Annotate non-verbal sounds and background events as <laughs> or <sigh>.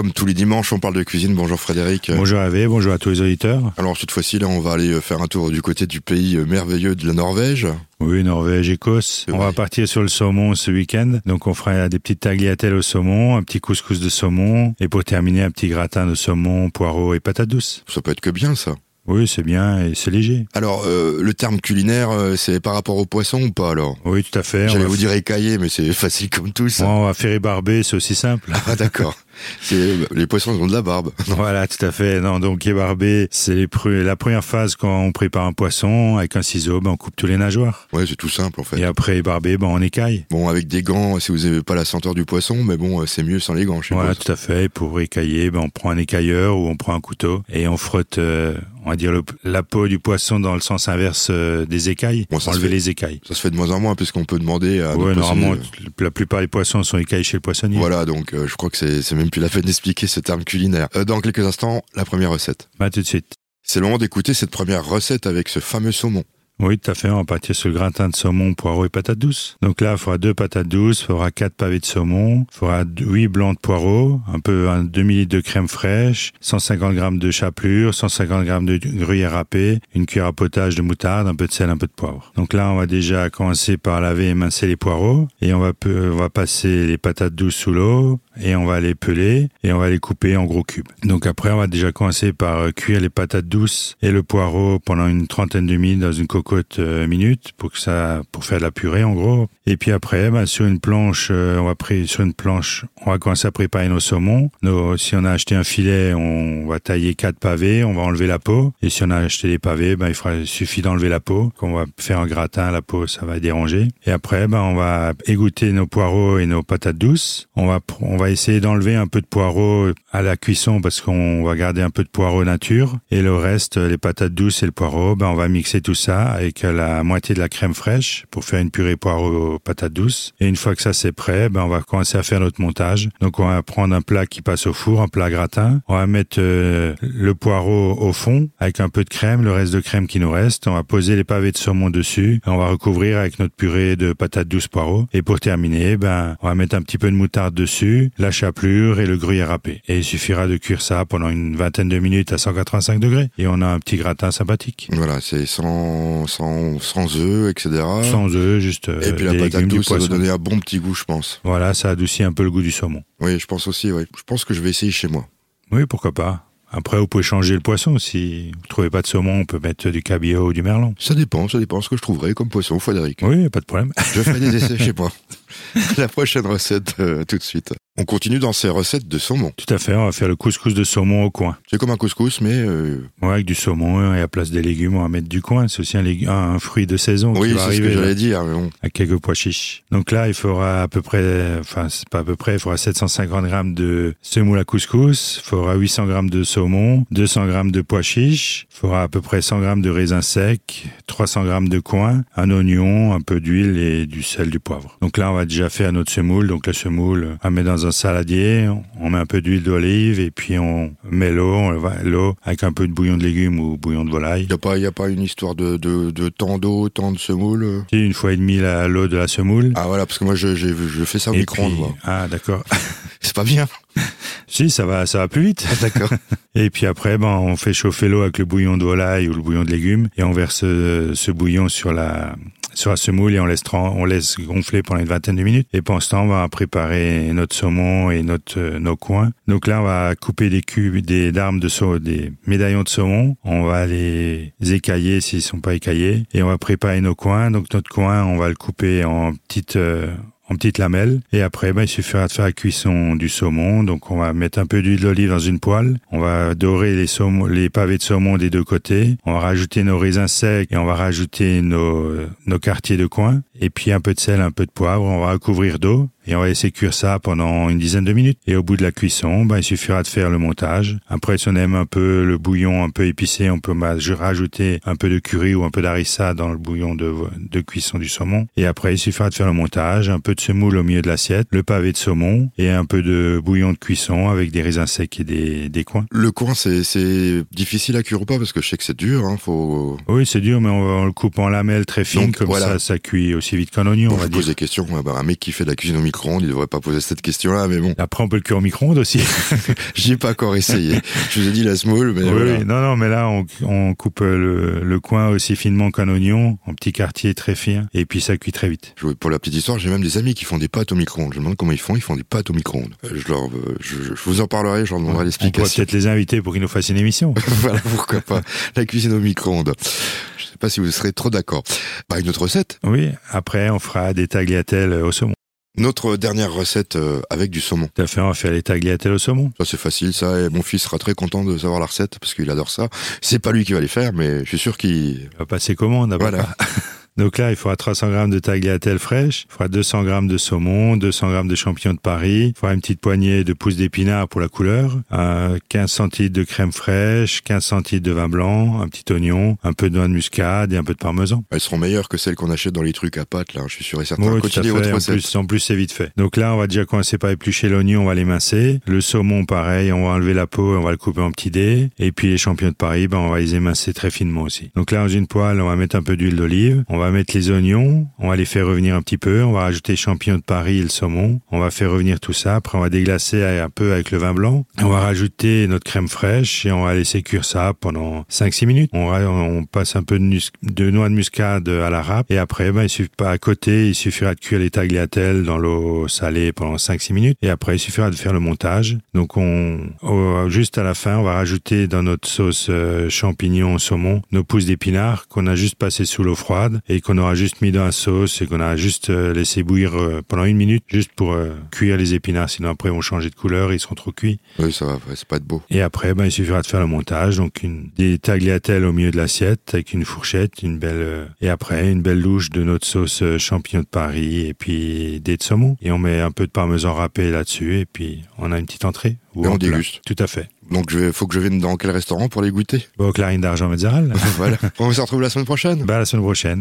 Comme tous les dimanches, on parle de cuisine. Bonjour Frédéric. Bonjour Hervé, bonjour à tous les auditeurs. Alors cette fois-ci, là, on va aller faire un tour du côté du pays merveilleux de la Norvège. Oui, Norvège, Écosse. On va partir sur le saumon ce week-end. Donc on fera des petites tagliatelles au saumon, un petit couscous de saumon et pour terminer un petit gratin de saumon, poireaux et patates douces. Ça peut être que bien ça. Oui, c'est bien et c'est léger. Alors, euh, le terme culinaire, euh, c'est par rapport au poisson ou pas alors? Oui, tout à fait. J'allais vous dire écaillé, mais c'est <laughs> facile comme tout ça. on va faire ébarber, c'est aussi simple. Ah d'accord. <laughs> les poissons ont de la barbe. <laughs> Voilà, tout à fait. Non, donc ébarber, c'est la première phase quand on prépare un poisson avec un ciseau, ben on coupe tous les nageoires. Ouais, c'est tout simple en fait. Et après ébarber, ben on écaille. Bon, avec des gants, si vous n'avez pas la senteur du poisson, mais bon, c'est mieux sans les gants. Je voilà, tout à fait. Pour écailler, ben on prend un écailleur ou on prend un couteau et on frotte. Euh, on va dire la peau du poisson dans le sens inverse euh, des écailles, bon, enlever les écailles. Ça se fait de moins en moins puisqu'on peut demander à. Ouais, normalement, la plupart des poissons sont écaillés chez le poissonnier. Voilà, donc euh, je crois que c'est même plus la peine d'expliquer ce terme culinaire. Euh, dans quelques instants, la première recette. Bah tout de suite. C'est le moment d'écouter cette première recette avec ce fameux saumon. Oui, tout à fait. On va partir sur le gratin de saumon, poireau et patates douces. Donc là, il faudra deux patates douces, il faudra quatre pavés de saumon, il faudra huit blancs de poireaux, un peu un demi litre de crème fraîche, 150 grammes de chapelure, 150 grammes de gruyère râpée, une cuillère à potage de moutarde, un peu de sel, un peu de poivre. Donc là, on va déjà commencer par laver et mincer les poireaux et on va, on va passer les patates douces sous l'eau et on va les peler et on va les couper en gros cubes. Donc après, on va déjà commencer par cuire les patates douces et le poireau pendant une trentaine de minutes dans une cocotte euh, minutes pour que ça, pour faire de la purée en gros. Et puis après, bah, sur une planche, euh, on va prendre sur une planche, on va commencer à préparer nos saumons. Nos, si on a acheté un filet, on va tailler quatre pavés, on va enlever la peau. Et si on a acheté des pavés, bah, il, fera, il suffit d'enlever la peau. Quand on va faire un gratin, la peau, ça va déranger. Et après, bah, on va égoutter nos poireaux et nos patates douces. On va, va essayer d'enlever un peu de poireaux à la cuisson parce qu'on va garder un peu de poireaux nature. Et le reste, les patates douces et le poireau, bah, on va mixer tout ça avec la moitié de la crème fraîche pour faire une purée poireau patates douces. Et une fois que ça c'est prêt, ben on va commencer à faire notre montage. Donc on va prendre un plat qui passe au four, un plat gratin. On va mettre euh, le poireau au fond avec un peu de crème, le reste de crème qui nous reste. On va poser les pavés de saumon dessus. On va recouvrir avec notre purée de patates douces poireaux. Et pour terminer, ben on va mettre un petit peu de moutarde dessus, la chapelure et le gruyère râpé. Et il suffira de cuire ça pendant une vingtaine de minutes à 185 degrés. Et on a un petit gratin sympathique. Voilà, c'est sans sans, sans œufs, etc. Sans œufs, juste. Euh, Et puis la patate douce, ça va donner un bon petit goût, je pense. Voilà, ça adoucit un peu le goût du saumon. Oui, je pense aussi, oui. Je pense que je vais essayer chez moi. Oui, pourquoi pas. Après, vous pouvez changer le poisson. Si vous trouvez pas de saumon, on peut mettre du cabillaud ou du merlan. Ça dépend, ça dépend ce que je trouverai comme poisson, Frédéric. Oui, pas de problème. Je ferai des essais <laughs> chez moi. La prochaine recette, euh, tout de suite. On continue dans ces recettes de saumon. Tout à fait, on va faire le couscous de saumon au coin. C'est comme un couscous, mais... Euh... Ouais, avec du saumon et à place des légumes, on va mettre du coin. C'est aussi un, un, fruit de saison oui, qui va arriver. Oui, c'est ce que j'allais dire. Mais bon. Avec quelques pois chiches. Donc là, il faudra à peu près, enfin, c'est pas à peu près, il faudra 750 grammes de semoule à couscous, il faudra 800 grammes de saumon, 200 grammes de pois chiches, il faudra à peu près 100 grammes de raisins secs, 300 grammes de coin, un oignon, un peu d'huile et du sel, du poivre. Donc là, on va déjà faire notre semoule. Donc la semoule, on met dans un saladier, on met un peu d'huile d'olive et puis on met l'eau, l'eau avec un peu de bouillon de légumes ou bouillon de volaille. Il n'y a a pas une histoire de, de, de temps d'eau, temps de semoule. Si, une fois et demi l'eau de la semoule. Ah voilà, parce que moi je, je, je fais ça au micro-ondes. Ah d'accord. <laughs> C'est pas bien. <laughs> Si, ça va, ça va plus vite. Ah, d'accord. <laughs> et puis après, ben, on fait chauffer l'eau avec le bouillon de volaille ou le bouillon de légumes et on verse ce, ce bouillon sur la, sur la semoule et on laisse, on laisse gonfler pendant une vingtaine de minutes. Et pendant ce temps, on va préparer notre saumon et notre, euh, nos coins. Donc là, on va couper des cubes, des d'armes de saumon, des médaillons de saumon. On va les écailler s'ils sont pas écaillés et on va préparer nos coins. Donc notre coin, on va le couper en petites, euh, en petites lamelles. Et après, ben, il suffira de faire la cuisson du saumon. Donc, on va mettre un peu d'huile d'olive dans une poêle. On va dorer les, saumon, les pavés de saumon des deux côtés. On va rajouter nos raisins secs et on va rajouter nos, nos quartiers de coin. Et puis un peu de sel, un peu de poivre. On va recouvrir d'eau et on va laisser cuire ça pendant une dizaine de minutes. Et au bout de la cuisson, ben, il suffira de faire le montage. Après, si on aime un peu le bouillon un peu épicé, on peut rajouter un peu de curry ou un peu d'harissa dans le bouillon de, de cuisson du saumon. Et après, il suffira de faire le montage, un peu de semoule au milieu de l'assiette, le pavé de saumon et un peu de bouillon de cuisson avec des raisins secs et des, des coins. Le coin, c'est difficile à cuire ou pas Parce que je sais que c'est dur. Hein, faut... Oui, c'est dur, mais on, on, le coupe en lamelles très fines, comme voilà. ça, ça cuit aussi vite qu'un oignon. Bon, on va je dire. pose des questions. Un mec qui fait de la cuisine au micro-ondes, il devrait pas poser cette question-là, mais bon. Après, on peut le cuire au micro-ondes aussi. <laughs> J'y ai pas encore essayé. Je vous ai dit la small, mais oui, non, non, mais là, on, on coupe le, le, coin aussi finement qu'un oignon, en petits quartiers très fins, et puis ça cuit très vite. Pour la petite histoire, j'ai même des amis qui font des pâtes au micro-ondes. Je me demande comment ils font. Ils font des pâtes au micro-ondes. Je leur, je, je, vous en parlerai, je leur demanderai l'explication. On pourrait peut-être les inviter pour qu'ils nous fassent une émission. <laughs> voilà, pourquoi pas. La cuisine au micro-ondes. Je sais pas si vous serez trop d'accord. Pas une autre recette. Oui, après, on fera des tagliatelles au saumon. Notre dernière recette euh, avec du saumon. À fait, on va faire les tagliatelles au saumon? Ça c'est facile, ça. Et mon fils sera très content de savoir la recette parce qu'il adore ça. C'est pas lui qui va les faire, mais je suis sûr qu'il va passer commande. Voilà. Donc là, il faudra 300 grammes de tagliatelle fraîche, il faudra 200 grammes de saumon, 200 grammes de champignons de Paris, il faudra une petite poignée de pousses d'épinards pour la couleur, 15 centilitres de crème fraîche, 15 centilitres de vin blanc, un petit oignon, un peu de noix de muscade et un peu de parmesan. Elles seront meilleures que celles qu'on achète dans les trucs à pâte, là, je suis sûr et certain. Oui, tout à fait. En plus, en plus, c'est vite fait. Donc là, on va déjà commencer par éplucher l'oignon, on va l'émincer. Le saumon, pareil, on va enlever la peau, on va le couper en petits dés. Et puis les champignons de Paris, ben, on va les émincer très finement aussi. Donc là, dans une poêle, on va mettre un peu d'huile d'olive, on va mettre les oignons on va les faire revenir un petit peu, on va rajouter champignons de Paris et le saumon, on va faire revenir tout ça, après on va déglacer un peu avec le vin blanc, on va rajouter notre crème fraîche et on va laisser cuire ça pendant 5-6 minutes. On, on, passe un peu de, noix de muscade à la râpe et après, ben, il suffit pas à côté, il suffira de cuire les tagliatelles dans l'eau salée pendant 5-6 minutes et après il suffira de faire le montage. Donc on, juste à la fin, on va rajouter dans notre sauce euh, champignon saumon nos pousses d'épinards qu'on a juste passé sous l'eau froide et qu'on aura juste mis dans la sauce et qu'on a juste euh, laissé bouillir euh, pendant une minute juste pour euh, cuire les épinards. Sinon après ils vont changer de couleur, ils seront trop cuits. Oui, ça va, c'est pas de beau. Et après, ben, il suffira de faire le montage. Donc une, des tagliatelles au milieu de l'assiette avec une fourchette, une belle et après une belle louche de notre sauce champignon de Paris et puis des de saumon. Et on met un peu de parmesan râpé là-dessus et puis on a une petite entrée. et on déguste. Tout à fait. Donc, il faut que je vienne dans quel restaurant pour les goûter? Au Clarine d'Argent Mézeral. <laughs> voilà. On se retrouve la semaine prochaine. Bah, la semaine prochaine.